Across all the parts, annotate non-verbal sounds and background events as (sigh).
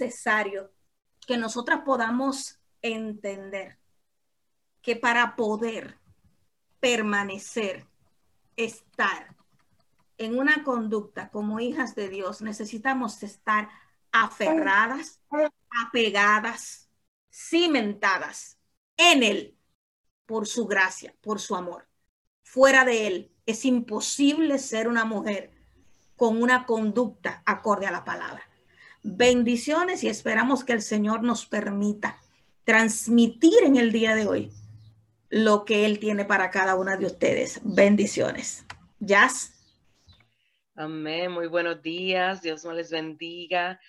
necesario que nosotras podamos entender que para poder permanecer, estar en una conducta como hijas de Dios, necesitamos estar aferradas, apegadas, cimentadas en Él por su gracia, por su amor. Fuera de Él es imposible ser una mujer con una conducta acorde a la palabra. Bendiciones y esperamos que el Señor nos permita transmitir en el día de hoy lo que Él tiene para cada una de ustedes. Bendiciones. Jazz. Amén. Muy buenos días. Dios me les bendiga.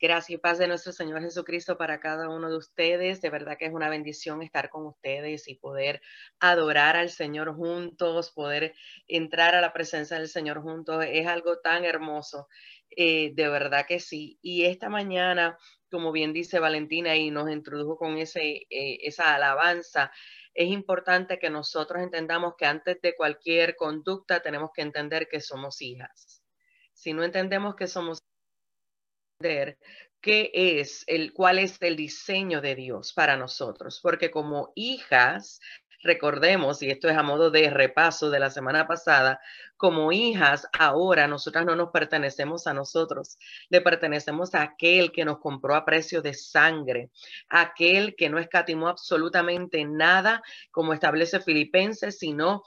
Gracias y paz de nuestro Señor Jesucristo para cada uno de ustedes. De verdad que es una bendición estar con ustedes y poder adorar al Señor juntos, poder entrar a la presencia del Señor juntos. Es algo tan hermoso. Eh, de verdad que sí. Y esta mañana, como bien dice Valentina y nos introdujo con ese, eh, esa alabanza, es importante que nosotros entendamos que antes de cualquier conducta tenemos que entender que somos hijas. Si no entendemos que somos qué es el cuál es el diseño de Dios para nosotros, porque como hijas recordemos, y esto es a modo de repaso de la semana pasada, como hijas, ahora nosotras no nos pertenecemos a nosotros, le pertenecemos a aquel que nos compró a precio de sangre, aquel que no escatimó absolutamente nada, como establece Filipenses, sino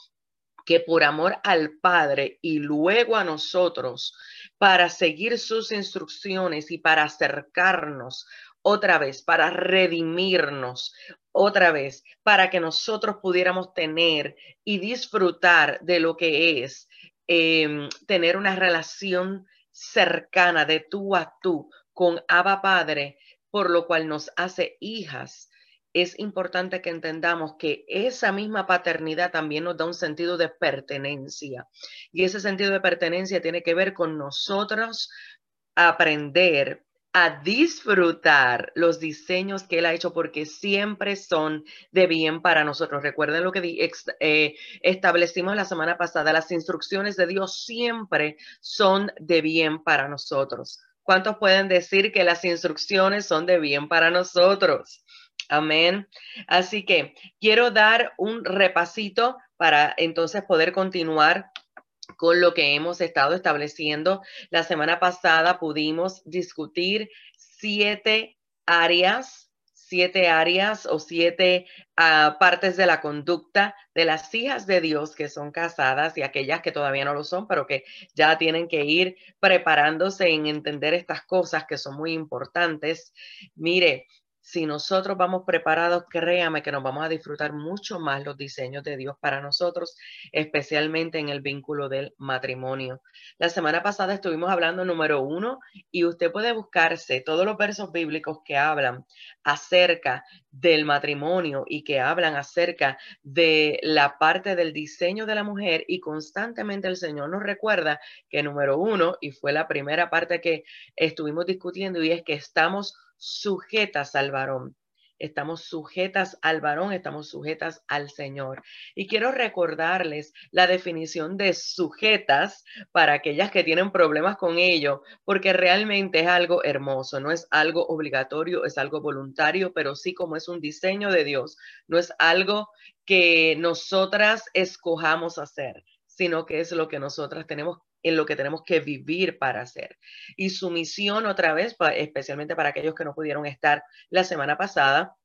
que por amor al Padre y luego a nosotros, para seguir sus instrucciones y para acercarnos otra vez, para redimirnos otra vez, para que nosotros pudiéramos tener y disfrutar de lo que es em, tener una relación cercana de tú a tú con Abba Padre, por lo cual nos hace hijas es importante que entendamos que esa misma paternidad también nos da un sentido de pertenencia. Y ese sentido de pertenencia tiene que ver con nosotros aprender a disfrutar los diseños que Él ha hecho porque siempre son de bien para nosotros. Recuerden lo que eh, establecimos la semana pasada, las instrucciones de Dios siempre son de bien para nosotros. ¿Cuántos pueden decir que las instrucciones son de bien para nosotros? Amén. Así que quiero dar un repasito para entonces poder continuar con lo que hemos estado estableciendo. La semana pasada pudimos discutir siete áreas, siete áreas o siete ah, partes de la conducta de las hijas de Dios que son casadas y aquellas que todavía no lo son, pero que ya tienen que ir preparándose en entender estas cosas que son muy importantes. Mire, si nosotros vamos preparados, créame que nos vamos a disfrutar mucho más los diseños de Dios para nosotros, especialmente en el vínculo del matrimonio. La semana pasada estuvimos hablando número uno y usted puede buscarse todos los versos bíblicos que hablan acerca del matrimonio y que hablan acerca de la parte del diseño de la mujer y constantemente el Señor nos recuerda que número uno, y fue la primera parte que estuvimos discutiendo, y es que estamos sujetas al varón. Estamos sujetas al varón, estamos sujetas al Señor. Y quiero recordarles la definición de sujetas para aquellas que tienen problemas con ello, porque realmente es algo hermoso, no es algo obligatorio, es algo voluntario, pero sí como es un diseño de Dios, no es algo que nosotras escojamos hacer, sino que es lo que nosotras tenemos en lo que tenemos que vivir para hacer. Y su misión otra vez, especialmente para aquellos que no pudieron estar la semana pasada,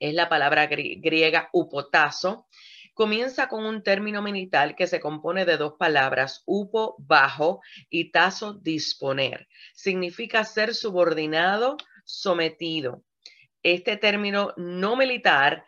es la palabra griega upotazo. Comienza con un término militar que se compone de dos palabras, upo, bajo, y tazo, disponer. Significa ser subordinado, sometido. Este término no militar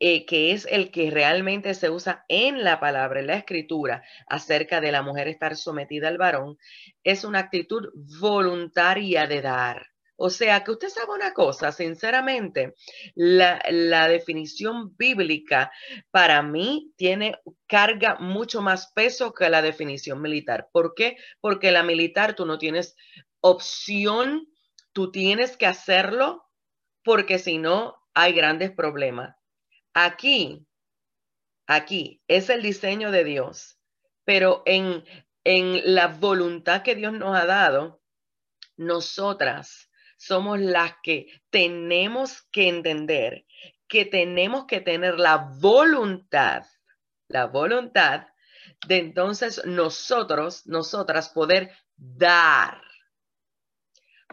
eh, que es el que realmente se usa en la palabra, en la escritura, acerca de la mujer estar sometida al varón, es una actitud voluntaria de dar. O sea, que usted sabe una cosa, sinceramente, la, la, definición bíblica para mí tiene carga mucho más peso que la definición militar. ¿Por qué? Porque la militar tú no tienes opción, tú tienes que hacerlo porque si no hay grandes problemas. Aquí, aquí es el diseño de Dios, pero en, en la voluntad que Dios nos ha dado, nosotras somos las que tenemos que entender que tenemos que tener la voluntad, la voluntad de entonces nosotros, nosotras poder dar,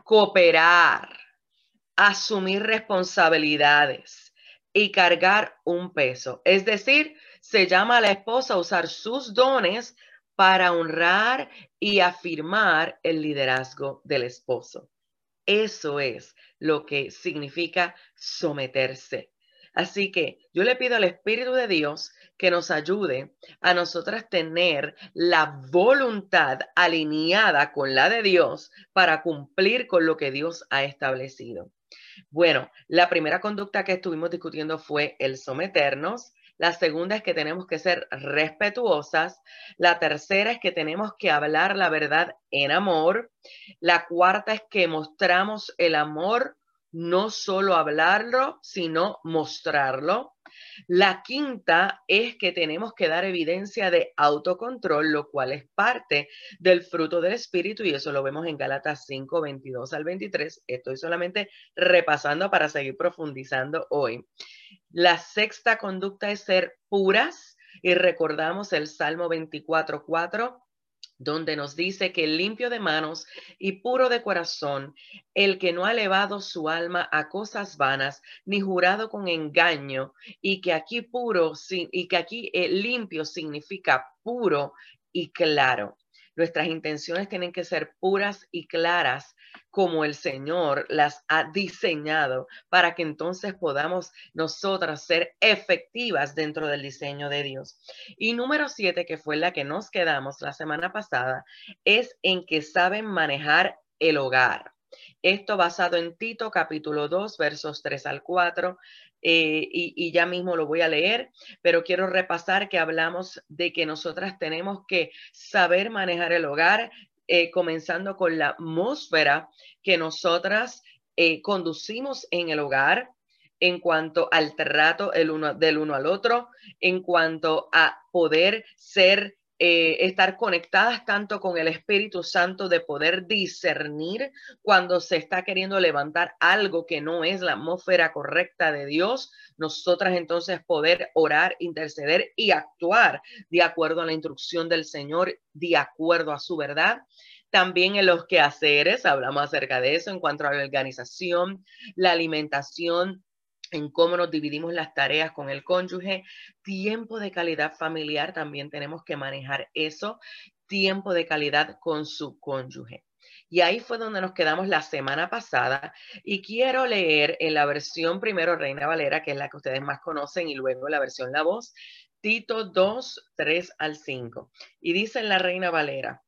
cooperar, asumir responsabilidades y cargar un peso. Es decir, se llama a la esposa a usar sus dones para honrar y afirmar el liderazgo del esposo. Eso es lo que significa someterse. Así que yo le pido al Espíritu de Dios que nos ayude a nosotras tener la voluntad alineada con la de Dios para cumplir con lo que Dios ha establecido. Bueno, la primera conducta que estuvimos discutiendo fue el someternos. La segunda es que tenemos que ser respetuosas. La tercera es que tenemos que hablar la verdad en amor. La cuarta es que mostramos el amor no solo hablarlo, sino mostrarlo. La quinta es que tenemos que dar evidencia de autocontrol, lo cual es parte del fruto del Espíritu y eso lo vemos en Gálatas 5, 22 al 23. Estoy solamente repasando para seguir profundizando hoy. La sexta conducta es ser puras y recordamos el Salmo 24, 4 donde nos dice que limpio de manos y puro de corazón, el que no ha elevado su alma a cosas vanas, ni jurado con engaño, y que aquí puro y que aquí eh, limpio significa puro y claro. Nuestras intenciones tienen que ser puras y claras como el Señor las ha diseñado para que entonces podamos nosotras ser efectivas dentro del diseño de Dios. Y número siete, que fue la que nos quedamos la semana pasada, es en que saben manejar el hogar. Esto basado en Tito capítulo 2, versos 3 al 4. Eh, y, ya mismo lo voy a leer, pero quiero repasar que hablamos de que nosotras tenemos que saber manejar el hogar, eh, comenzando con la atmósfera que nosotras eh, conducimos en el hogar, en cuanto al trato el uno, del uno al otro, en cuanto a poder ser eh, estar conectadas tanto con el Espíritu Santo de poder discernir cuando se está queriendo levantar algo que no es la atmósfera correcta de Dios, nosotras entonces poder orar, interceder y actuar de acuerdo a la instrucción del Señor, de acuerdo a su verdad. También en los quehaceres, hablamos acerca de eso en cuanto a la organización, la alimentación, en cómo nos dividimos las tareas con el cónyuge, tiempo de calidad familiar, también tenemos que manejar eso, tiempo de calidad con su cónyuge. Y ahí fue donde nos quedamos la semana pasada y quiero leer en la versión primero Reina Valera, que es la que ustedes más conocen, y luego la versión La Voz, Tito 2, 3 al 5. Y dice en la Reina Valera,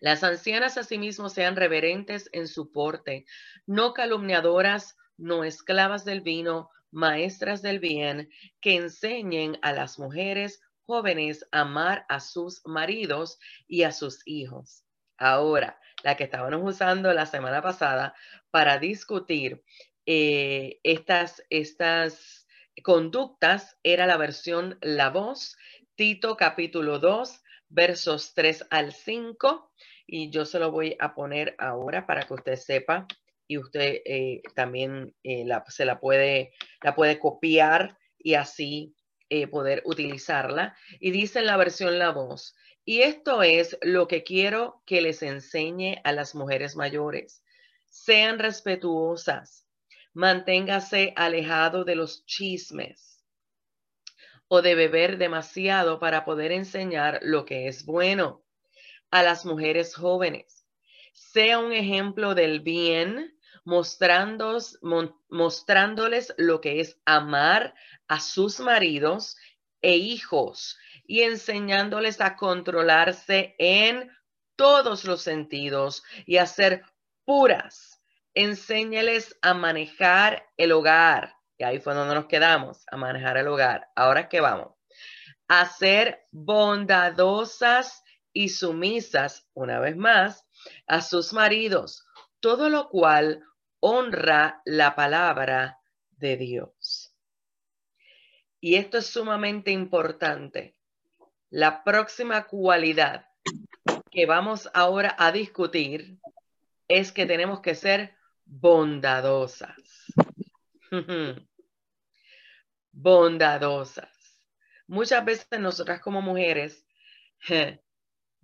las ancianas asimismo sean reverentes en su porte, no calumniadoras, no esclavas del vino, maestras del bien, que enseñen a las mujeres jóvenes a amar a sus maridos y a sus hijos. Ahora, la que estábamos usando la semana pasada para discutir eh, estas, estas conductas era la versión La Voz, Tito capítulo 2, versos 3 al 5. Y yo se lo voy a poner ahora para que usted sepa y usted eh, también eh, se la puede, la puede copiar y así eh, poder utilizarla. Y dice en la versión La Voz, y esto es lo que quiero que les enseñe a las mujeres mayores. Sean respetuosas, manténgase alejado de los chismes o de beber demasiado para poder enseñar lo que es bueno a las mujeres jóvenes. Sea un ejemplo del bien mostrándoles lo que es amar a sus maridos e hijos y enseñándoles a controlarse en todos los sentidos y a ser puras. Enséñales a manejar el hogar. Y ahí fue donde nos quedamos, a manejar el hogar. Ahora que vamos. A ser bondadosas y sumisas, una vez más, a sus maridos, todo lo cual honra la palabra de Dios. Y esto es sumamente importante. La próxima cualidad que vamos ahora a discutir es que tenemos que ser bondadosas. (laughs) bondadosas. Muchas veces nosotras como mujeres, (laughs)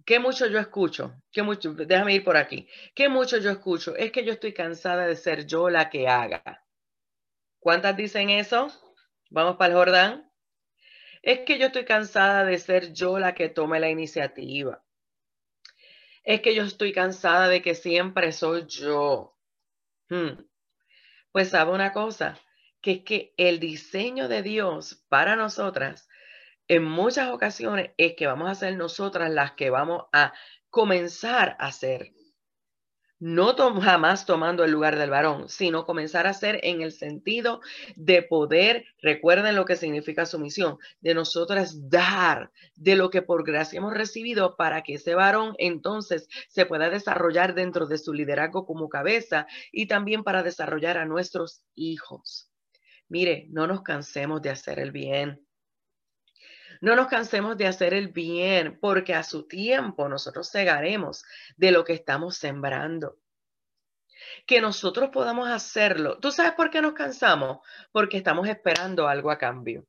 ¿qué mucho yo escucho? ¿Qué mucho? Déjame ir por aquí. ¿Qué mucho yo escucho? Es que yo estoy cansada de ser yo la que haga. ¿Cuántas dicen eso? Vamos para el Jordán. Es que yo estoy cansada de ser yo la que tome la iniciativa. Es que yo estoy cansada de que siempre soy yo. Hmm. Pues sabe una cosa, que es que el diseño de Dios para nosotras en muchas ocasiones es que vamos a ser nosotras las que vamos a comenzar a ser no jamás tomando el lugar del varón, sino comenzar a ser en el sentido de poder, recuerden lo que significa sumisión, de nosotras dar de lo que por gracia hemos recibido para que ese varón entonces se pueda desarrollar dentro de su liderazgo como cabeza y también para desarrollar a nuestros hijos. Mire, no nos cansemos de hacer el bien. No nos cansemos de hacer el bien, porque a su tiempo nosotros cegaremos de lo que estamos sembrando. Que nosotros podamos hacerlo. ¿Tú sabes por qué nos cansamos? Porque estamos esperando algo a cambio.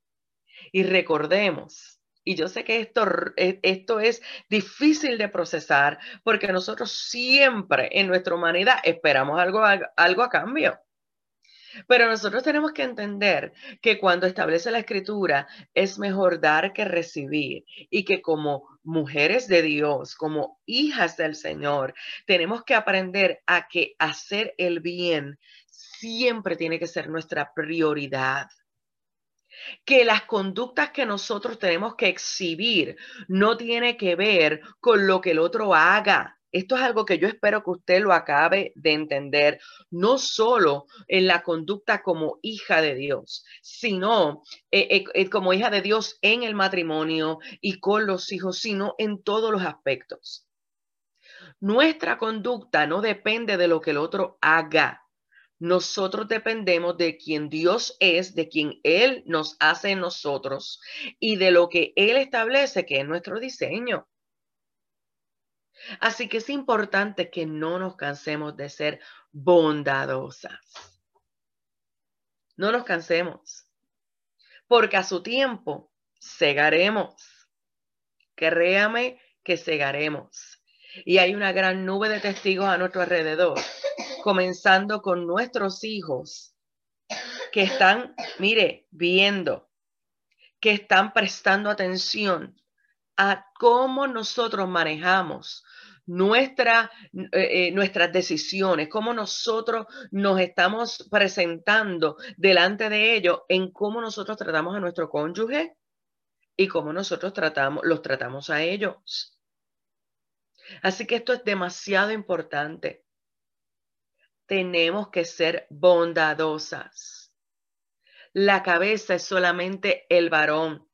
Y recordemos, y yo sé que esto, e, esto es difícil de procesar porque nosotros siempre en nuestra humanidad esperamos algo, algo a cambio. Pero nosotros tenemos que entender que cuando establece la escritura es mejor dar que recibir y que como mujeres de Dios, como hijas del Señor, tenemos que aprender a que hacer el bien siempre tiene que ser nuestra prioridad que las conductas que nosotros tenemos que exhibir no tiene que ver con lo que el otro haga. Esto es algo que yo espero que usted lo acabe de entender, no solo en la conducta como hija de Dios, sino eh, eh, eh, como hija de Dios en el matrimonio y con los hijos, sino en todos los aspectos. Nuestra conducta no depende de lo que el otro haga. Nosotros dependemos de quien Dios es, de quien Él nos hace en nosotros y de lo que Él establece, que es nuestro diseño. Así que es importante que no nos cansemos de ser bondadosas. No nos cansemos, porque a su tiempo cegaremos. Créame que cegaremos. Y hay una gran nube de testigos a nuestro alrededor, comenzando con nuestros hijos, que están, mire, viendo, que están prestando atención a cómo nosotros manejamos nuestra, eh, eh, nuestras decisiones, cómo nosotros nos estamos presentando delante de ellos, en cómo nosotros tratamos a nuestro cónyuge y cómo nosotros tratamos, los tratamos a ellos. Así que esto es demasiado importante. Tenemos que ser bondadosas. La cabeza es solamente el varón.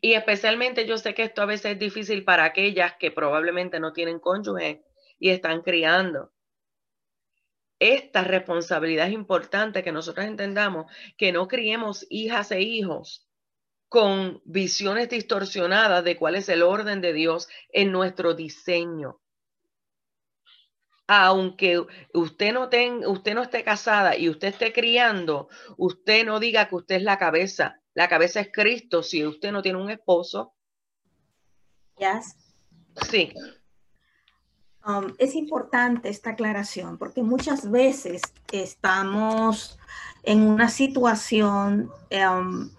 Y especialmente yo sé que esto a veces es difícil para aquellas que probablemente no tienen cónyuge y están criando. Esta responsabilidad es importante que nosotros entendamos que no criemos hijas e hijos con visiones distorsionadas de cuál es el orden de Dios en nuestro diseño. Aunque usted no, usted no esté casada y usted esté criando, usted no diga que usted es la cabeza la cabeza es Cristo si usted no tiene un esposo. Yes. Sí. Um, es importante esta aclaración porque muchas veces estamos en una situación um,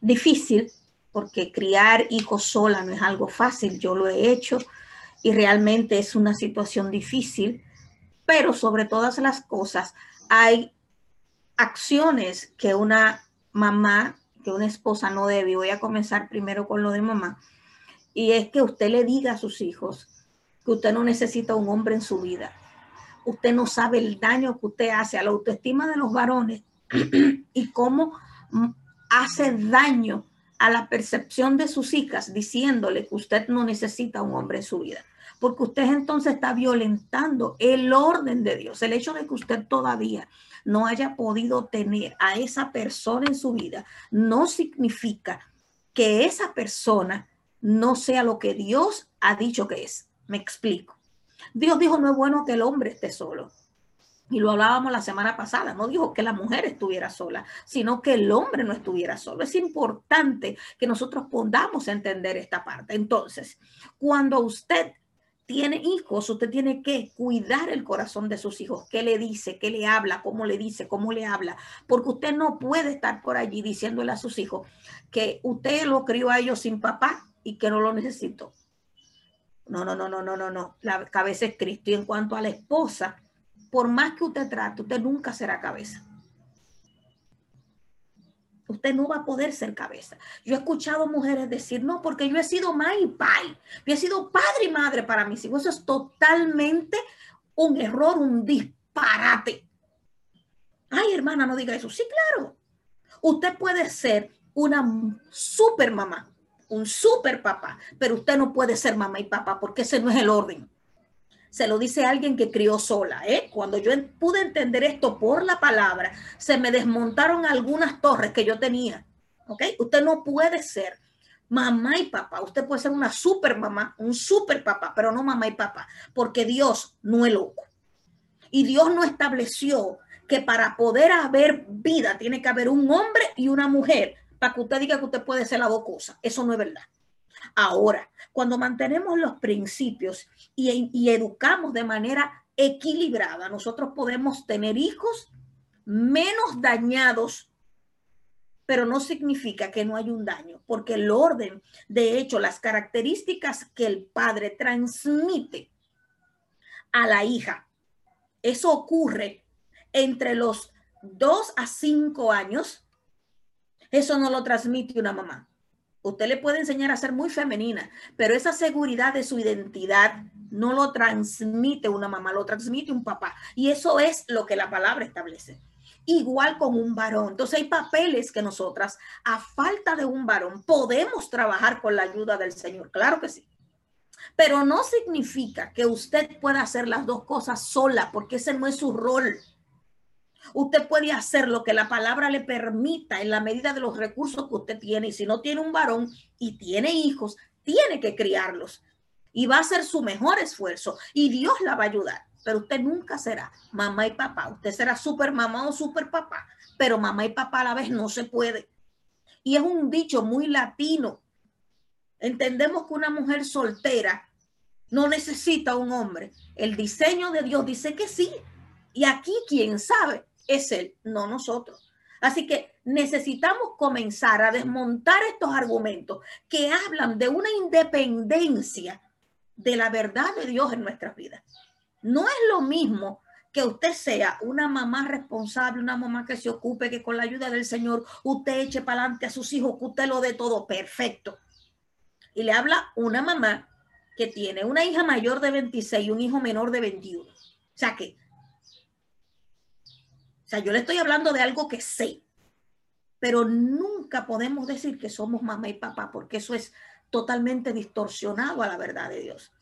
difícil porque criar hijos sola no es algo fácil. Yo lo he hecho y realmente es una situación difícil, pero sobre todas las cosas hay acciones que una mamá que una esposa no debe, voy a comenzar primero con lo de mamá, y es que usted le diga a sus hijos que usted no necesita un hombre en su vida. Usted no sabe el daño que usted hace a la autoestima de los varones (clears throat) y cómo hace daño a la percepción de sus hijas diciéndole que usted no necesita un hombre en su vida. Porque usted entonces está violentando el orden de Dios. El hecho de que usted todavía no haya podido tener a esa persona en su vida, no significa que esa persona no sea lo que Dios ha dicho que es. Me explico. Dios dijo, no es bueno que el hombre esté solo. Y lo hablábamos la semana pasada, no dijo que la mujer estuviera sola, sino que el hombre no estuviera solo. Es importante que nosotros podamos entender esta parte. Entonces, cuando usted tiene hijos, usted tiene que cuidar el corazón de sus hijos. ¿Qué le dice? ¿Qué le habla? ¿Cómo le dice? ¿Cómo le habla? Porque usted no puede estar por allí diciéndole a sus hijos que usted lo crió a ellos sin papá y que no lo necesitó. No, no, no, no, no, no, no. La cabeza es Cristo. Y en cuanto a la esposa, por más que usted trate, usted nunca será cabeza. Usted no va a poder ser cabeza. Yo he escuchado mujeres decir, no, porque yo he sido madre y pai. Yo he sido padre y madre para mis hijos. Eso es totalmente un error, un disparate. Ay, hermana, no diga eso. Sí, claro. Usted puede ser una super mamá, un super papá, pero usted no puede ser mamá y papá porque ese no es el orden se lo dice alguien que crió sola. ¿eh? Cuando yo pude entender esto por la palabra, se me desmontaron algunas torres que yo tenía. ¿ok? Usted no puede ser mamá y papá. Usted puede ser una super mamá, un super papá, pero no mamá y papá, porque Dios no es loco. Y Dios no estableció que para poder haber vida tiene que haber un hombre y una mujer para que usted diga que usted puede ser las dos cosas. Eso no es verdad. Ahora, cuando mantenemos los principios y, educamos de manera equilibrada, nosotros podemos tener hijos menos dañados pero no significa que no hay un daño, porque el orden, de hecho, las características que el padre transmite a la hija, eso ocurre entre los dos a cinco años, eso no lo transmite una mamá. Usted le puede enseñar a ser muy femenina, pero esa seguridad de su identidad no lo transmite una mamá, lo transmite un papá. Y eso es lo que la palabra establece. Igual con un varón. Entonces hay papeles que nosotras, a falta de un varón, podemos trabajar con la ayuda del Señor. Claro que sí. Pero no significa que usted pueda hacer las dos cosas sola, porque ese no es su rol. Usted puede hacer lo que la palabra le permita en la medida de los recursos que usted tiene. Y si no tiene un varón y tiene hijos, tiene que criarlos. Y va a hacer su mejor esfuerzo. Y Dios la va a ayudar. Pero usted nunca será mamá y papá. Usted será super mamá o super papá. Pero mamá y papá a la vez no se puede. Y es un dicho muy latino. Entendemos que una mujer soltera no necesita un hombre. El diseño de Dios dice que sí. Y aquí, quién sabe, es Él, no nosotros. Así que necesitamos comenzar a desmontar estos argumentos que hablan de una independencia de la verdad de Dios en nuestras vidas. No es lo mismo que usted sea una mamá responsable, una mamá que se ocupe, que con la ayuda del Señor usted eche para adelante a sus hijos, que usted lo dé todo perfecto. Y le habla una mamá que tiene una hija mayor de 26 y un hijo menor de 21. O sea que o sea, yo le estoy hablando de algo que sé, pero nunca podemos decir que somos mamá y papá, porque eso es totalmente distorsionado a la verdad de Dios.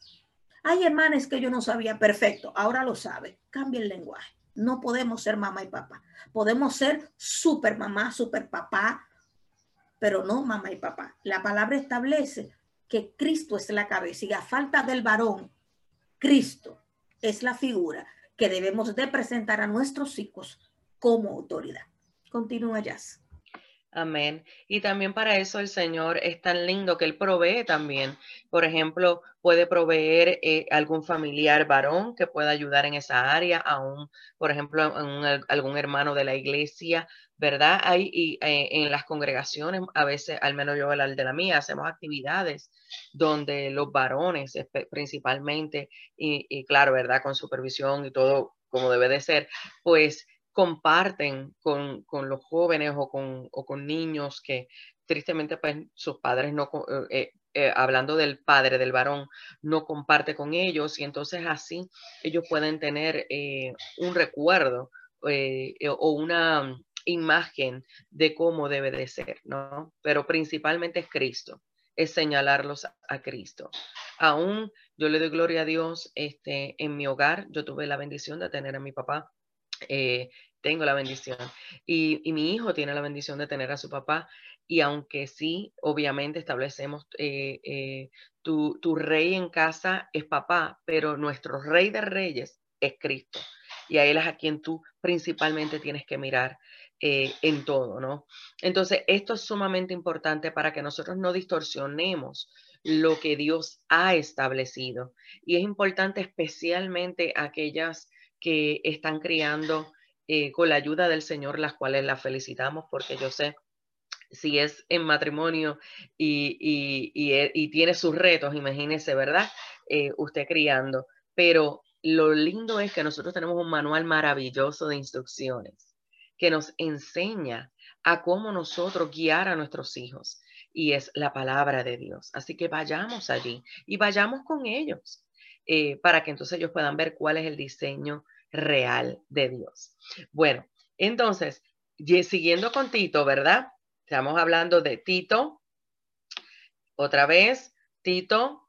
Hay hermanes que yo no sabía perfecto, ahora lo sabe. Cambia el lenguaje. No podemos ser mamá y papá. Podemos ser super mamá, super papá, pero no mamá y papá. La palabra establece que Cristo es la cabeza y a falta del varón, Cristo es la figura que debemos de presentar a nuestros hijos como autoridad. Continúa, Jazz. Amén. Y también para eso el Señor es tan lindo que Él provee también. Por ejemplo, puede proveer eh, algún familiar varón que pueda ayudar en esa área, aún, por ejemplo, algún hermano de la iglesia, ¿verdad? Hay y, eh, en las congregaciones, a veces, al menos yo el de la mía, hacemos actividades donde los varones principalmente, y, y claro, ¿verdad? Con supervisión y todo como debe de ser, pues comparten con, los jóvenes o con, con, niños que tristemente pues sus padres no, eh, eh, eh, hablando del padre, del varón, no comparte con ellos y entonces así ellos pueden tener un recuerdo o una imagen de cómo debe de ser, ¿no? Pero principalmente es Cristo, es señalarlos a, Cristo. Aún yo le doy gloria a Dios, este, en mi hogar yo tuve la bendición de tener a mi papá eh, tengo la bendición. Y, mi hijo tiene la bendición de tener a su papá. Y aunque sí, obviamente establecemos, eh, eh, tu, rey en casa es papá, pero nuestro rey de reyes es Cristo. y a Él es a quien tú principalmente tienes que mirar en todo, ¿no? Entonces, esto es sumamente importante para que nosotros no distorsionemos lo que Dios ha establecido. Y es importante especialmente aquellas que están criando eh, con la ayuda del Señor, las cuales las felicitamos porque yo sé si es en matrimonio y, y, tiene sus retos, imagínese, ¿verdad? Eh, usted criando. Pero lo lindo es que nosotros tenemos un manual maravilloso de instrucciones que nos enseña a cómo nosotros guiar a nuestros hijos. Y es la palabra de Dios. Así que vayamos allí y vayamos con ellos eh, para que entonces ellos puedan ver cuál es el diseño real de Dios. Bueno, entonces, siguiendo con Tito, ¿verdad? Estamos hablando de Tito. Otra vez, Tito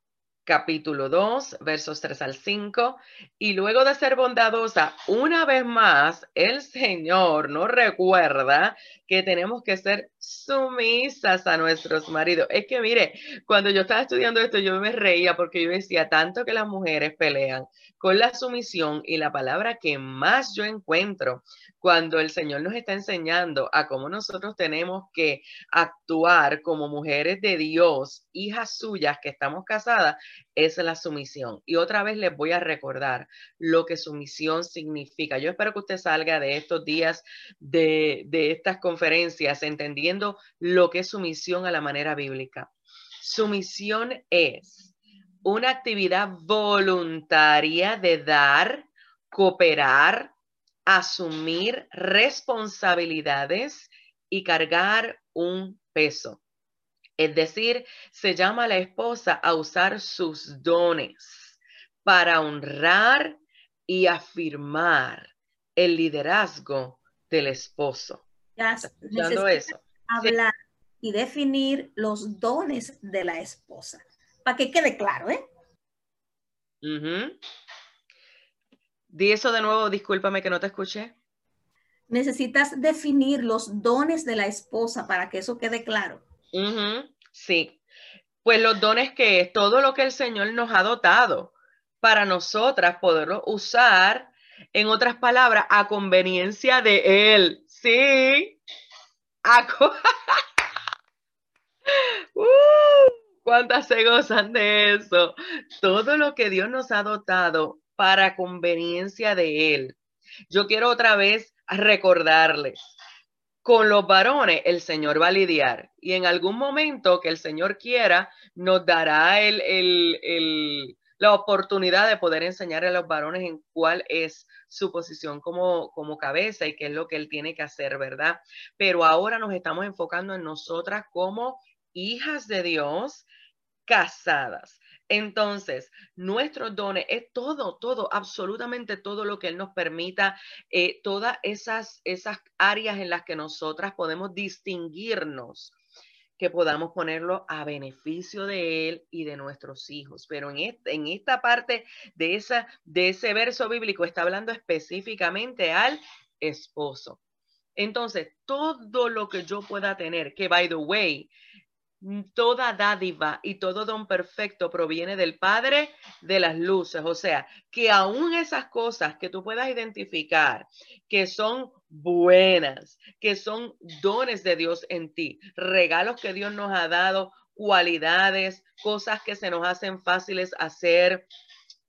capítulo 2, versos 3 al 5. Y luego de ser bondadosa, una vez más, el Señor nos recuerda que tenemos que ser sumisas a nuestros maridos. Es que mire, cuando yo estaba estudiando esto, yo me reía porque yo decía tanto que las mujeres pelean con la sumisión y la palabra que más yo encuentro cuando el Señor nos está enseñando a cómo nosotros tenemos que actuar como mujeres de Dios, hijas suyas que estamos casadas, es la sumisión. Y otra vez les voy a recordar lo que sumisión significa. Yo espero que usted salga de estos días de, de estas conferencias entendiendo lo que es sumisión a la manera bíblica. Sumisión es una actividad voluntaria de dar, cooperar, asumir responsabilidades y cargar un peso. Es decir, se llama a la esposa a usar sus dones para honrar y afirmar el liderazgo del esposo. Ya, eso? Hablar y definir los dones de la esposa para que quede claro, ¿eh? Di eso de nuevo, discúlpame que no te escuché. Necesitas definir los dones de la esposa para que eso quede claro. Sí, pues los dones que es todo lo que el Señor nos ha dotado para nosotras poderlo usar, en otras palabras, a conveniencia de Él. Sí. (laughs) Uh, ¿Cuántas se gozan de eso? Todo lo que Dios nos ha dotado para conveniencia de Él. Yo quiero otra vez recordarles, con los varones el Señor va a lidiar y en algún momento que el Señor quiera nos dará el, la oportunidad de poder enseñar a los varones en cuál es su posición como, como cabeza y qué es lo que Él tiene que hacer, ¿verdad? Pero ahora nos estamos enfocando en nosotras como hijas de Dios casadas. Entonces, nuestros dones es todo, todo, absolutamente todo lo que Él nos permita, eh, todas esas, esas áreas en las que nosotras podemos distinguirnos, que podamos ponerlo a beneficio de Él y de nuestros hijos. Pero en, este, en esta parte de, esa, de ese verso bíblico está hablando específicamente al esposo. Entonces, todo lo que yo pueda tener, que by the way, toda dádiva y todo don perfecto proviene del Padre de las luces. O sea, que aún esas cosas que tú puedas identificar que son buenas, que son dones de Dios en ti, regalos que Dios nos ha dado, cualidades, cosas que se nos hacen fáciles hacer,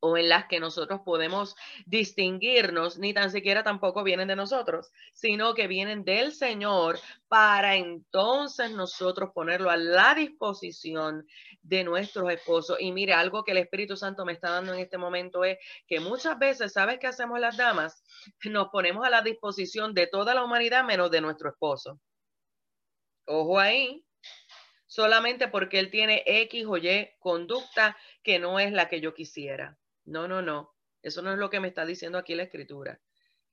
o en las que nosotros podemos distinguirnos, ni tan siquiera tampoco vienen de nosotros, sino que vienen del Señor para entonces nosotros ponerlo a la disposición de nuestros esposos. Y mire, algo que el Espíritu Santo me está dando en este momento es que muchas veces, ¿sabes qué hacemos las damas? (laughs) Nos ponemos a la disposición de toda la humanidad menos de nuestro esposo. Ojo ahí, solamente porque él tiene X o Y conducta que no es la que yo quisiera. No, no, no. Eso no es lo que me está diciendo aquí la escritura.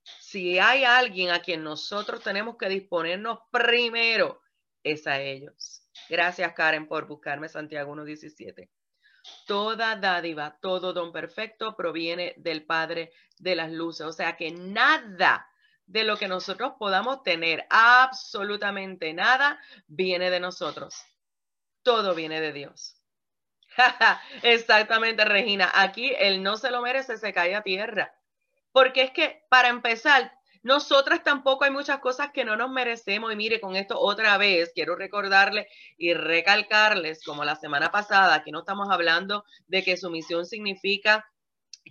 Si hay alguien a quien nosotros tenemos que disponernos primero, es a ellos. Gracias, Karen, por buscarme Santiago 1.17. Toda dádiva, todo don perfecto proviene del Padre de las luces. O sea que nada de lo que nosotros podamos tener, absolutamente nada, viene de nosotros. Todo viene de Dios. (laughs) Exactamente, Regina. Aquí el no se lo merece, se cae a tierra. Porque es que, para empezar, nosotras tampoco hay muchas cosas que no nos merecemos. Y mire, con esto otra vez quiero recordarle y recalcarles, como la semana pasada, que no estamos hablando de que sumisión significa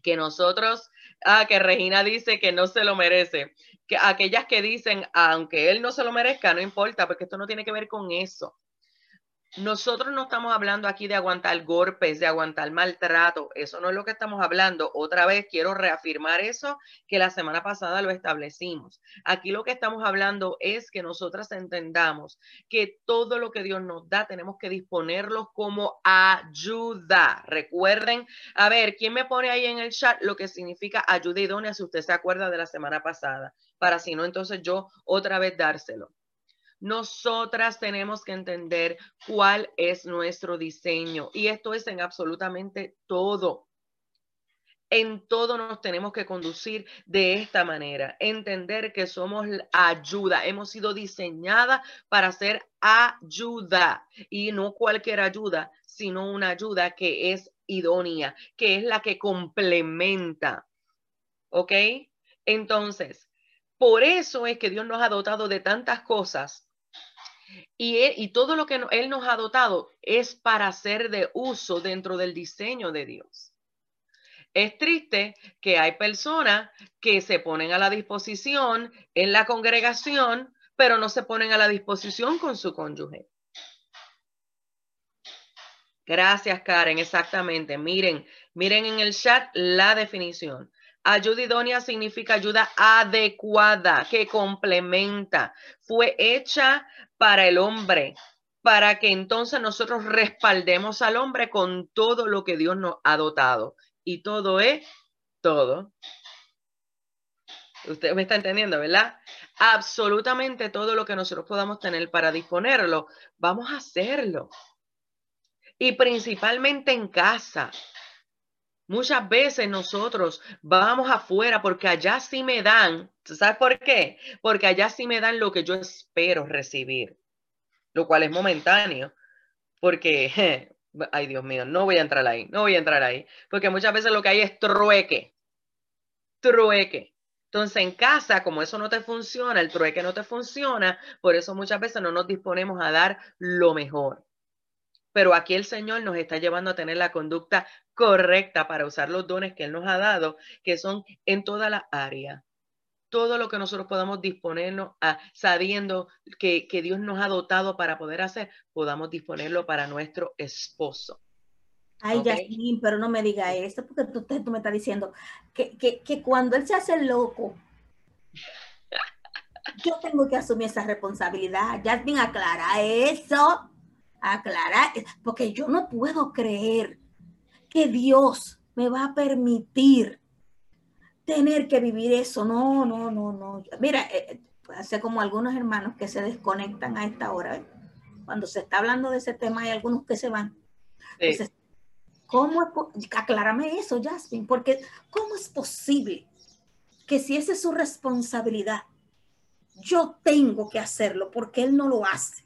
que nosotros, ah, que Regina dice que no se lo merece, que aquellas que dicen, aunque él no se lo merezca, no importa, porque esto no tiene que ver con eso. Nosotros no estamos hablando aquí de aguantar golpes, de aguantar maltrato. Eso no es lo que estamos hablando. Otra vez quiero reafirmar eso que la semana pasada lo establecimos. Aquí lo que estamos hablando es que nosotras entendamos que todo lo que Dios nos da tenemos que disponerlo como ayuda. Recuerden, a ver, ¿quién me pone ahí en el chat lo que significa ayuda idónea si usted se acuerda de la semana pasada? Para si no, entonces yo otra vez dárselo. Nosotras tenemos que entender cuál es nuestro diseño y esto es en absolutamente todo. En todo nos tenemos que conducir de esta manera, entender que somos ayuda, hemos sido diseñadas para ser ayuda y no cualquier ayuda, sino una ayuda que es idónea, que es la que complementa. ¿Ok? Entonces, por eso es que Dios nos ha dotado de tantas cosas y, todo lo que Él nos ha dotado es para ser de uso dentro del diseño de Dios. Es triste que hay personas que se ponen a la disposición en la congregación, pero no se ponen a la disposición con su cónyuge. Gracias, Karen. Exactamente. Miren, miren en el chat la definición. Ayuda idónea significa ayuda adecuada, que complementa. Fue hecha para el hombre, para que entonces nosotros respaldemos al hombre con todo lo que Dios nos ha dotado. Y todo es todo. Usted me está entendiendo, ¿verdad? Absolutamente todo lo que nosotros podamos tener para disponerlo, vamos a hacerlo. Y principalmente en casa. Muchas veces nosotros vamos afuera porque allá sí me dan, ¿sabes por qué? Porque allá sí me dan lo que yo espero recibir, lo cual es momentáneo, porque, (laughs) ay Dios mío, no voy a entrar ahí, no voy a entrar ahí, porque muchas veces lo que hay es trueque, trueque. Entonces en casa, como eso no te funciona, el trueque no te funciona, por eso muchas veces no nos disponemos a dar lo mejor. Pero aquí el Señor nos está llevando a tener la conducta correcta para usar los dones que Él nos ha dado, que son en toda la área. Todo lo que nosotros podamos disponernos a, sabiendo que, Dios nos ha dotado para poder hacer, podamos disponerlo para nuestro esposo. Ay, okay. pero no me diga eso, porque tú, tú me estás diciendo que, que cuando él se hace loco, yo tengo que asumir esa responsabilidad. Jasmine, aclara eso aclarar, porque yo no puedo creer que Dios me va a permitir tener que vivir eso. No, no, no, no. Mira, eh, eh, hace como algunos hermanos que se desconectan a esta hora. Cuando se está hablando de ese tema, hay algunos que se van. Entonces, ¿cómo es aclárame eso, Jasmine, porque ¿cómo es posible que si esa es su responsabilidad, yo tengo que hacerlo porque él no lo hace?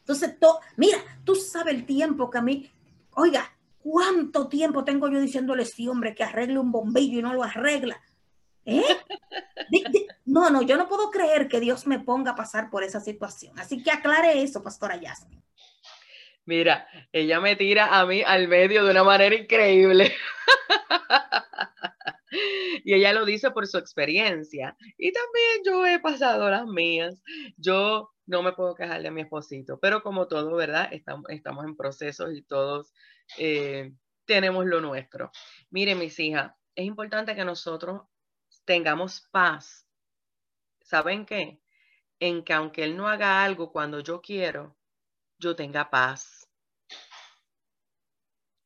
Entonces, mira, tú sabes el tiempo que a mí, oiga, ¿cuánto tiempo tengo yo diciéndole sí, hombre, que arregle un bombillo y no lo arregla? ¿Eh? no, no, yo no puedo creer que Dios me ponga a pasar por esa situación. Así que aclare eso, pastora Yasmin. Mira, ella me tira a mí al medio de una manera increíble. (laughs) y ella lo dice por su experiencia. Y también yo he pasado las mías. Yo no me puedo quejar de mi esposito, pero como todo, ¿verdad? Estamos, estamos en procesos y todos eh, tenemos lo nuestro. Miren, mis hijas, es importante que nosotros tengamos paz. ¿Saben qué? En que aunque Él no haga algo cuando yo quiero, yo tenga paz.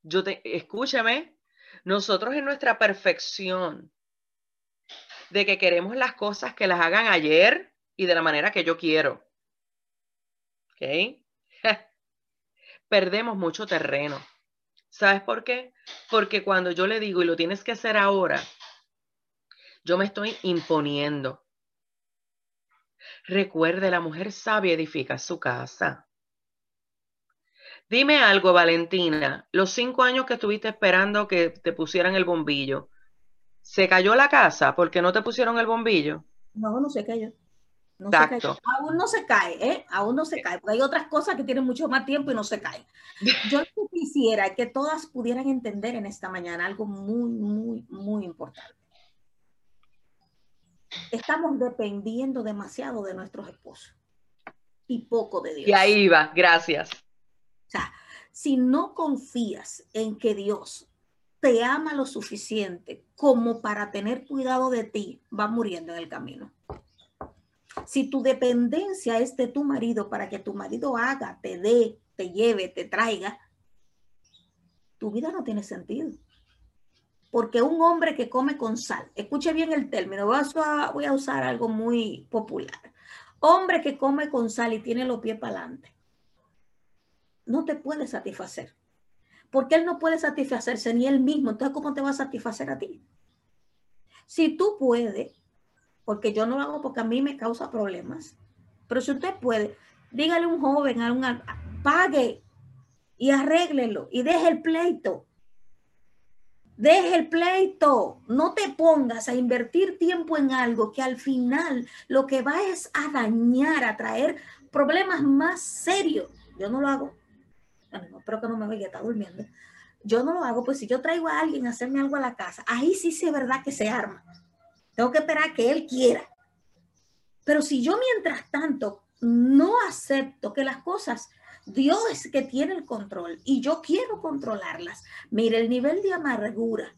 Yo te, escúchame, nosotros en nuestra perfección de que queremos las cosas que las hagan ayer y de la manera que yo quiero. (laughs) Perdemos mucho terreno. ¿Sabes por qué? Porque cuando yo le digo y lo tienes que hacer ahora, yo me estoy imponiendo. Recuerde, la mujer sabia edifica su casa. Dime algo, Valentina. Los cinco años que estuviste esperando que te pusieran el bombillo, ¿Se cayó la casa porque no te pusieron el bombillo? No, no se cayó. No se cayó. Aún no se cae, ¿eh? Aún no se cae, porque hay otras cosas que tienen mucho más tiempo y no se caen. (laughs) Yo quisiera que todas pudieran entender en esta mañana algo muy, muy, muy importante. Estamos dependiendo demasiado de nuestros esposos y poco de Dios. Y ahí va, gracias. O sea, si no confías en que Dios te ama lo suficiente como para tener cuidado de ti, va muriendo en el camino. Si tu dependencia es de tu marido para que tu marido haga, te dé, te lleve, te traiga, tu vida no tiene sentido. Porque un hombre que come con sal, escuche bien el término, voy a, usar algo muy popular. Hombre que come con sal y tiene los pies para adelante, no te puede satisfacer porque él no puede satisfacerse ni él mismo. Entonces, ¿cómo te va a satisfacer a ti? Si tú puedes, porque yo no lo hago porque a mí me causa problemas, pero si usted puede, dígale a un joven, a un, pague y arréglelo y deje el pleito. Deje el pleito. No te pongas a invertir tiempo en algo que al final lo que va es a dañar, a traer problemas más serios. Yo no lo hago espero que no me oiga, está durmiendo. Yo no lo hago, pues si yo traigo a alguien a hacerme algo a la casa, ahí sí es verdad que se arma. Tengo que esperar que él quiera. Pero si yo mientras tanto no acepto que las cosas, Dios es que tiene el control y yo quiero controlarlas. Mire, el nivel de amargura,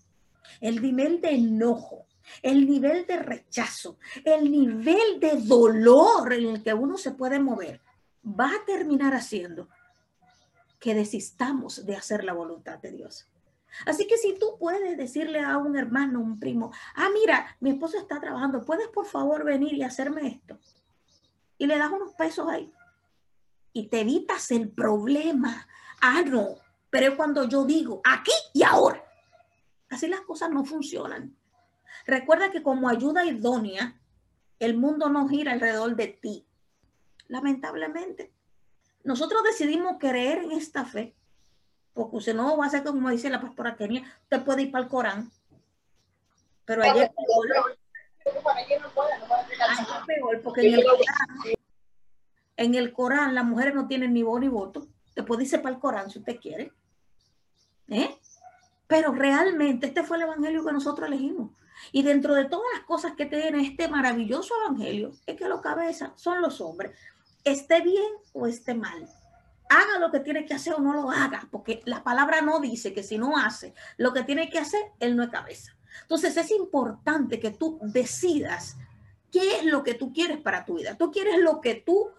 el nivel de enojo, el nivel de rechazo, el nivel de dolor en el que uno se puede mover, va a terminar haciendo que desistamos de hacer la voluntad de Dios. Así que si tú puedes decirle a un hermano, un primo, ah, mira, mi esposo está trabajando, ¿puedes por favor venir y hacerme esto? Y le das unos pesos ahí. Y te evitas el problema. Ah, no, pero cuando yo digo aquí y ahora. Así las cosas no funcionan. Recuerda que como ayuda idónea, el mundo no gira alrededor de ti. Lamentablemente nosotros decidimos creer en esta fe, porque usted no va a ser como dice la pastora Kenia, usted puede ir para el Corán. Pero ayer porque en el, Corán, en el Corán las mujeres no tienen ni voz ni voto. Te puede irse para el Corán si usted quiere. ¿Eh? Pero realmente este fue el evangelio que nosotros elegimos. Y dentro de todas las cosas que tiene este maravilloso evangelio, es que los cabezas son los hombres esté bien o esté mal. Haga lo que tiene que hacer o no lo haga, porque la palabra no dice que si no hace lo que tiene que hacer, él no es cabeza. Entonces es importante que tú decidas qué es lo que tú quieres para tu vida. Tú quieres lo que tú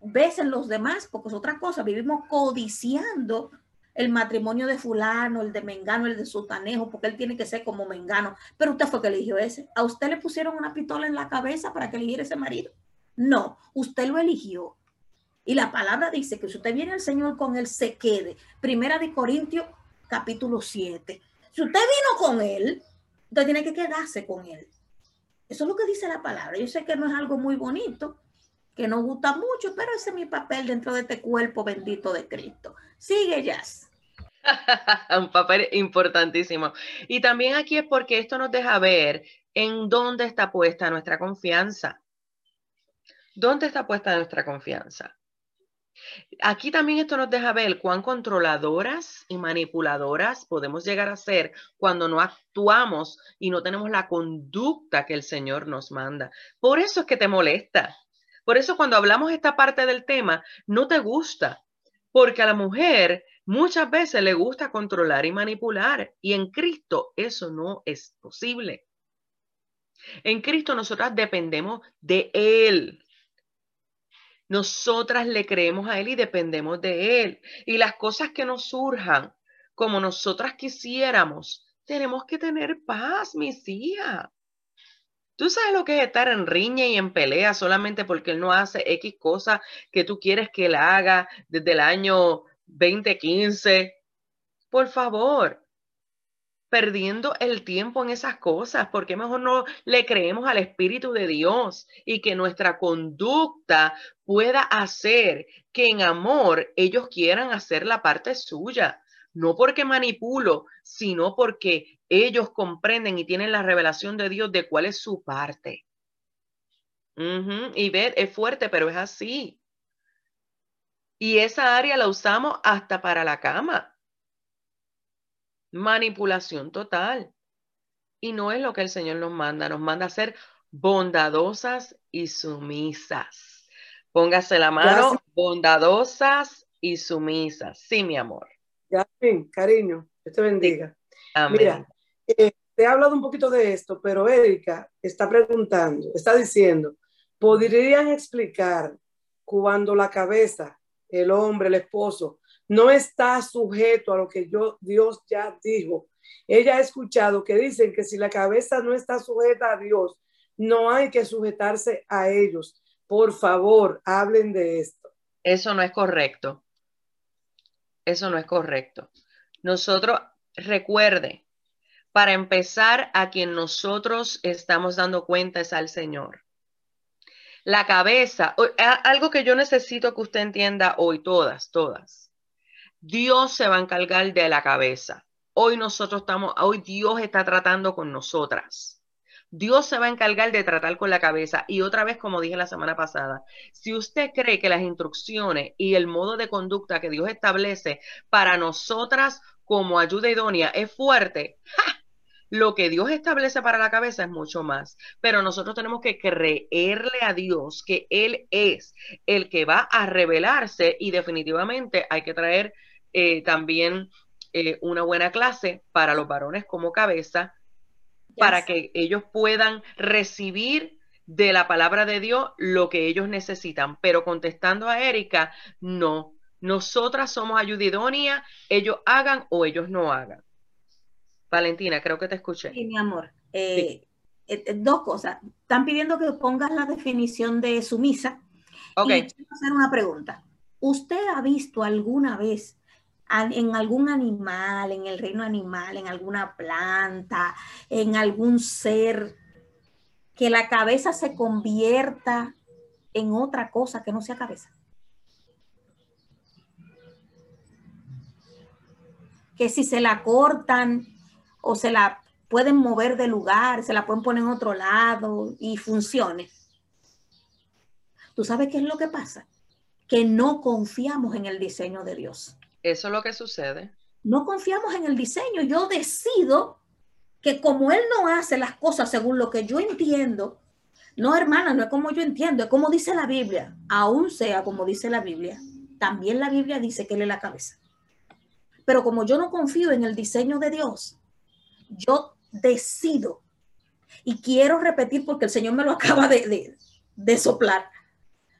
ves en los demás, porque es otra cosa. Vivimos codiciando el matrimonio de fulano, el de mengano, el de sutanejo, porque él tiene que ser como mengano. Pero usted fue que eligió ese. A usted le pusieron una pistola en la cabeza para que eligiera ese marido. No, usted lo eligió. Y la palabra dice que si usted viene al Señor con él, se quede. Primera de Corintios, capítulo 7. Si usted vino con él, usted tiene que quedarse con él. Eso es lo que dice la palabra. Yo sé que no es algo muy bonito, que no gusta mucho, pero ese es mi papel dentro de este cuerpo bendito de Cristo. Sigue, Jazz. (laughs) Un papel importantísimo. Y también aquí es porque esto nos deja ver en dónde está puesta nuestra confianza. ¿Dónde está puesta nuestra confianza? Aquí también esto nos deja ver cuán controladoras y manipuladoras podemos llegar a ser cuando no actuamos y no tenemos la conducta que el Señor nos manda. Por eso es que te molesta. Por eso cuando hablamos esta parte del tema, no te gusta, porque a la mujer muchas veces le gusta controlar y manipular y en Cristo eso no es posible. En Cristo nosotras dependemos de Él. Nosotras le creemos a Él y dependemos de Él. Y las cosas que nos surjan como nosotras quisiéramos, tenemos que tener paz, mis hijas. Tú sabes lo que es estar en riña y en pelea solamente porque Él no hace X cosa que tú quieres que Él haga desde el año 2015. Por favor, perdiendo el tiempo en esas cosas? ¿Por qué mejor no le creemos al Espíritu de Dios y que nuestra conducta pueda hacer que en amor ellos quieran hacer la parte suya? no porque manipulo, sino porque ellos comprenden y tienen la revelación de Dios de cuál es su parte. Y ver, es fuerte, pero es así. Y esa área la usamos hasta para la cama. Manipulación total. Y no es lo que el Señor nos manda, nos manda a ser bondadosas y sumisas. Póngase la mano, bondadosas y sumisas. Sí, mi amor. Ya, cariño, Dios te bendiga. Mira, eh, te he hablado un poquito de esto, pero Erika está preguntando, está diciendo, ¿podrían explicar cuando la cabeza, el hombre, el esposo, no está sujeto a lo que yo, Dios ya dijo? Ella ha escuchado que dicen que si la cabeza no está sujeta a Dios, no hay que sujetarse a ellos. Por favor, hablen de esto. Eso no es correcto. Eso no es correcto. Nosotros, recuerde, para empezar, a quien nosotros estamos dando cuenta es al Señor. La cabeza, algo que yo necesito que usted entienda hoy, todas, todas. Dios se va a encargar de la cabeza. Hoy nosotros estamos, hoy Dios está tratando con nosotras. Dios se va a encargar de tratar con la cabeza. Y otra vez, como dije la semana pasada, si usted cree que las instrucciones y el modo de conducta que Dios establece para nosotras como ayuda idónea es fuerte, lo que Dios establece para la cabeza es mucho más. Pero nosotros tenemos que creerle a Dios que Él es el que va a revelarse y definitivamente hay que traer eh, también eh, una buena clase para los varones como cabeza, para que ellos puedan recibir de la palabra de Dios lo que ellos necesitan. Pero contestando a Erika, no, nosotras somos ayudidonia, ellos hagan o ellos no hagan. Valentina, creo que te escuché. Sí, mi amor. Eh, eh, dos cosas. Están pidiendo que pongas la definición de sumisa. Ok. Y quiero hacer una pregunta. ¿Usted ha visto alguna vez en algún animal, en el reino animal, en alguna planta, en algún ser, que la cabeza se convierta en otra cosa que no sea cabeza. Que si se la cortan o se la pueden mover de lugar, se la pueden poner en otro lado y funcione. ¿Tú sabes qué es lo que pasa? Que no confiamos en el diseño de Dios. Eso es lo que sucede. No confiamos en el diseño. Yo decido que como Él no hace las cosas según lo que yo entiendo, no, hermana, no es como yo entiendo, es como dice la Biblia. Aún sea como dice la Biblia, también la Biblia dice que Él es la cabeza. Pero como yo no confío en el diseño de Dios, yo decido, y quiero repetir porque el Señor me lo (laughs) acaba de, de, de soplar,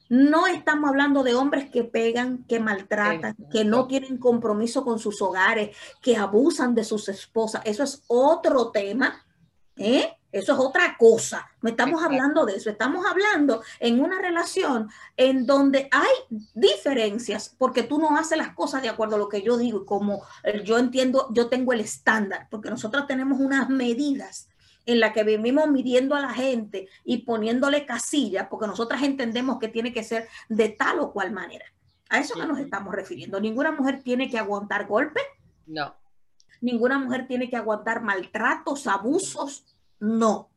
no estamos hablando de hombres que pegan, que maltratan, que no tienen compromiso con sus hogares, que abusan de sus esposas. Eso es otro tema. ¿eh? Eso es otra cosa. No estamos hablando de eso. Estamos hablando en una relación en donde hay diferencias porque tú no haces las cosas de acuerdo a lo que yo digo y como yo entiendo, yo tengo el estándar, porque nosotros tenemos unas medidas en la que vivimos midiendo a la gente y poniéndole casillas, porque nosotras entendemos que tiene que ser de tal o cual manera. A eso no nos estamos refiriendo. Ninguna mujer tiene que aguantar golpes. No. Ninguna mujer tiene que aguantar maltratos, abusos. No.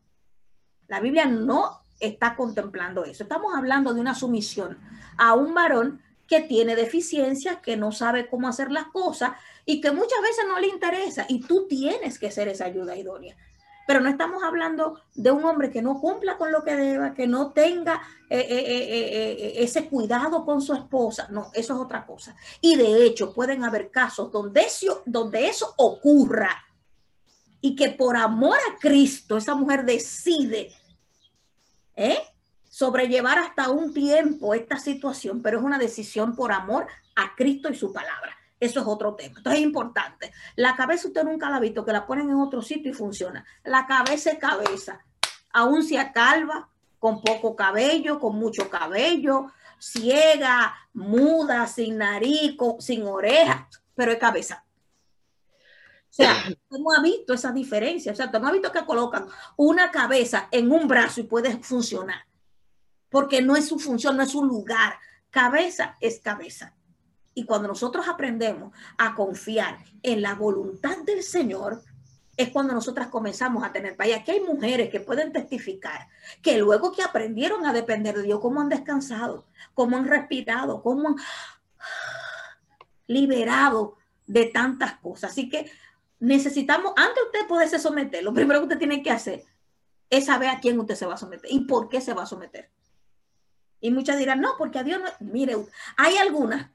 La Biblia no está contemplando eso. Estamos hablando de una sumisión a un varón que tiene deficiencias, que no sabe cómo hacer las cosas y que muchas veces no le interesa. Y tú tienes que ser esa ayuda idónea. Pero no estamos hablando de un hombre que no cumpla con lo que deba, que no tenga eh, eh, eh, ese cuidado con su esposa. No, eso es otra cosa. Y de hecho, pueden haber casos donde eso, donde eso ocurra y que por amor a Cristo esa mujer decide sobrellevar hasta un tiempo esta situación, pero es una decisión por amor a Cristo y su palabra. Eso es otro tema. Entonces es importante. La cabeza usted nunca la ha visto, que la ponen en otro sitio y funciona. La cabeza es cabeza. Aún sea calva, con poco cabello, con mucho cabello, ciega, muda, sin nariz, sin oreja, pero es cabeza. O sea, ¿cómo ha visto esa diferencia? O sea, ¿cómo ha visto que colocan una cabeza en un brazo y puede funcionar? Porque no es su función, no es su lugar. Cabeza es cabeza. Y cuando nosotros aprendemos a confiar en la voluntad del Señor, es cuando nosotras comenzamos a tener paz. Aquí hay mujeres que pueden testificar que luego que aprendieron a depender de Dios, cómo han descansado, cómo han respirado, cómo han liberado de tantas cosas. Así que necesitamos, antes usted poderse someter, lo primero que usted tiene que hacer es saber a quién usted se va a someter y por qué se va a someter. Y muchas dirán, no, porque a Dios no. Mire, hay algunas,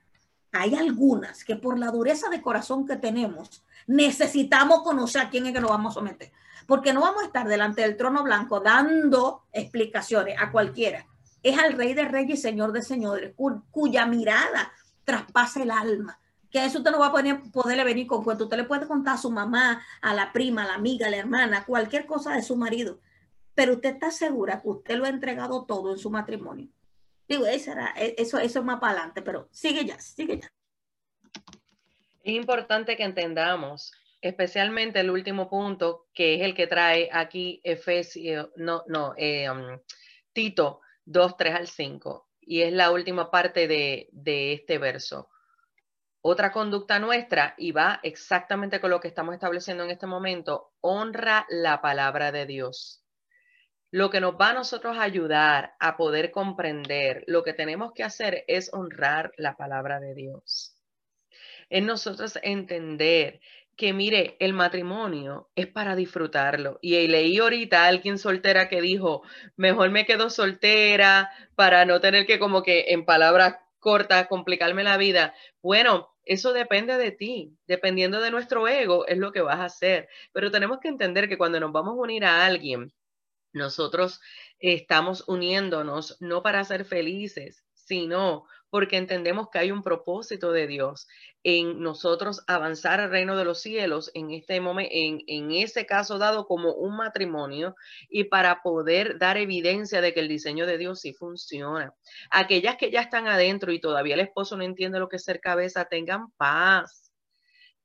hay algunas que por la dureza de corazón que tenemos, necesitamos conocer a quién es que nos vamos a someter. Porque no vamos a estar delante del trono blanco dando explicaciones a cualquiera. Es al Rey de Reyes y Señor de Señores, cuya mirada traspasa el alma. Que eso usted no va a poder, poderle venir con cuento. Usted le puede contar a su mamá, a la prima, a la amiga, a la hermana, cualquier cosa de su marido. Pero usted está segura que usted lo ha entregado todo en su matrimonio. Digo, eso, era, e, eso, eso es más para adelante, pero sigue ya, sigue ya. Es importante que entendamos, especialmente el último punto, que es el que trae aquí Efesio, no, no, eh, um, Tito 2, 3 al 5, y es la última parte de, de este verso. Otra conducta nuestra, y va exactamente con lo que estamos estableciendo en este momento, honra la palabra de Dios. Lo que nos va a nosotros ayudar a poder comprender lo que tenemos que hacer es honrar la palabra de Dios es nosotros entender que mire, el matrimonio es para disfrutarlo. Y leí ahorita a alguien soltera que dijo, mejor me quedo soltera para no tener que como que en palabras cortas complicarme la vida. Bueno, eso depende de ti, dependiendo de nuestro ego es lo que vas a hacer. Pero tenemos que entender que cuando nos vamos a unir a alguien, nosotros estamos uniéndonos no para ser felices, sino porque entendemos que hay un propósito de Dios en nosotros avanzar al reino de los cielos en este momento, en, en ese caso dado como un matrimonio y para poder dar evidencia de que el diseño de Dios sí funciona. Aquellas que ya están adentro y todavía el esposo no entiende lo que es ser cabeza, tengan paz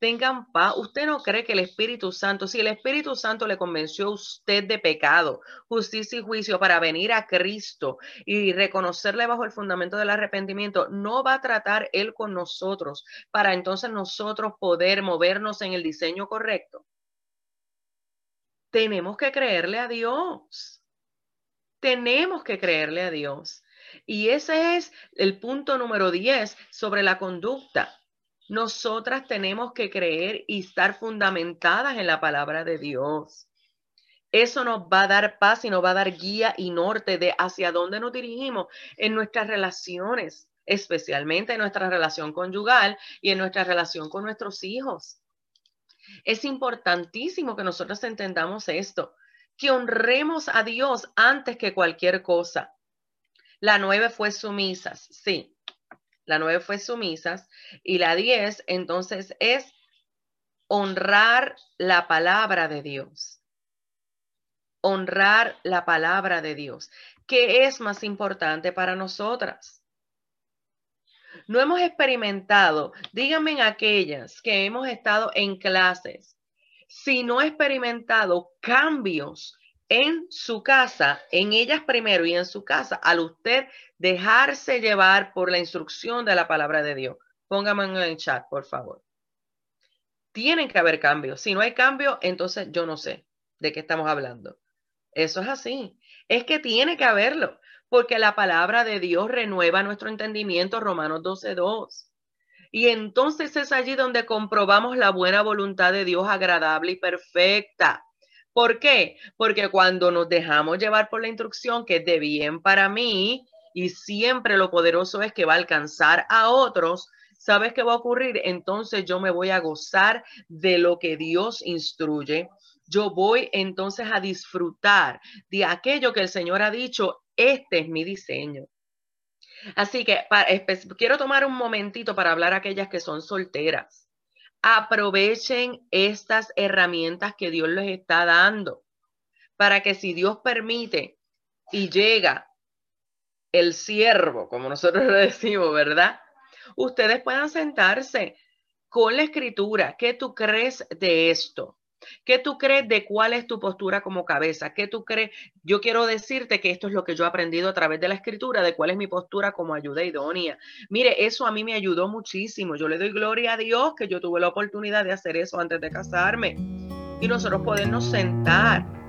tengan paz. Usted no cree que el Espíritu Santo, si el Espíritu Santo le convenció a usted de pecado, justicia y juicio para venir a Cristo y reconocerle bajo el fundamento del arrepentimiento, no va a tratar Él con nosotros para entonces nosotros poder movernos en el diseño correcto. Tenemos que creerle a Dios. Tenemos que creerle a Dios. Y ese es el punto número 10 sobre la conducta nosotras tenemos que creer y estar fundamentadas en la palabra de Dios. Eso nos va a dar paz y nos va a dar guía y norte de hacia dónde nos dirigimos en nuestras relaciones, especialmente en nuestra relación conyugal y en nuestra relación con nuestros hijos. Es importantísimo que nosotros entendamos esto, que honremos a Dios antes que cualquier cosa. La nueve fue sumisas, sí, la nueve fue sumisas y la diez entonces es honrar la palabra de Dios. Honrar la palabra de Dios. ¿Qué es más importante para nosotras? No hemos experimentado, díganme aquellas que hemos estado en clases, si no experimentado cambios en su casa, en ellas primero y en su casa, al usted dejarse llevar por la instrucción de la palabra de Dios. Póngame en el chat, por favor. Tienen que haber cambios. Si no hay cambio, entonces yo no sé de qué estamos hablando. Eso es así. Es que tiene que haberlo, porque la palabra de Dios renueva nuestro entendimiento, Romanos 12.2. Y entonces es allí donde comprobamos la buena voluntad de Dios agradable y perfecta. ¿Por qué? Porque cuando nos dejamos llevar por la instrucción que es de bien para mí y siempre lo poderoso es que va a alcanzar a otros, ¿sabes qué va a ocurrir? Entonces yo me voy a gozar de lo que Dios instruye. Yo voy entonces a disfrutar de aquello que el Señor ha dicho, este es mi diseño. Así que quiero tomar un momentito para hablar a aquellas que son solteras aprovechen estas herramientas que Dios les está dando para que si Dios permite y llega el siervo, como nosotros (laughs) lo decimos, ¿verdad? Ustedes puedan sentarse con la escritura. ¿Qué tú crees de esto? ¿Qué tú crees de cuál es tu postura como cabeza? ¿Qué tú crees? Yo quiero decirte que esto es lo que yo he aprendido a través de la escritura, de cuál es mi postura como ayuda idónea. Mire, eso a mí me ayudó muchísimo. Yo le doy gloria a Dios que yo tuve la oportunidad de hacer eso antes de casarme. Y nosotros podernos sentar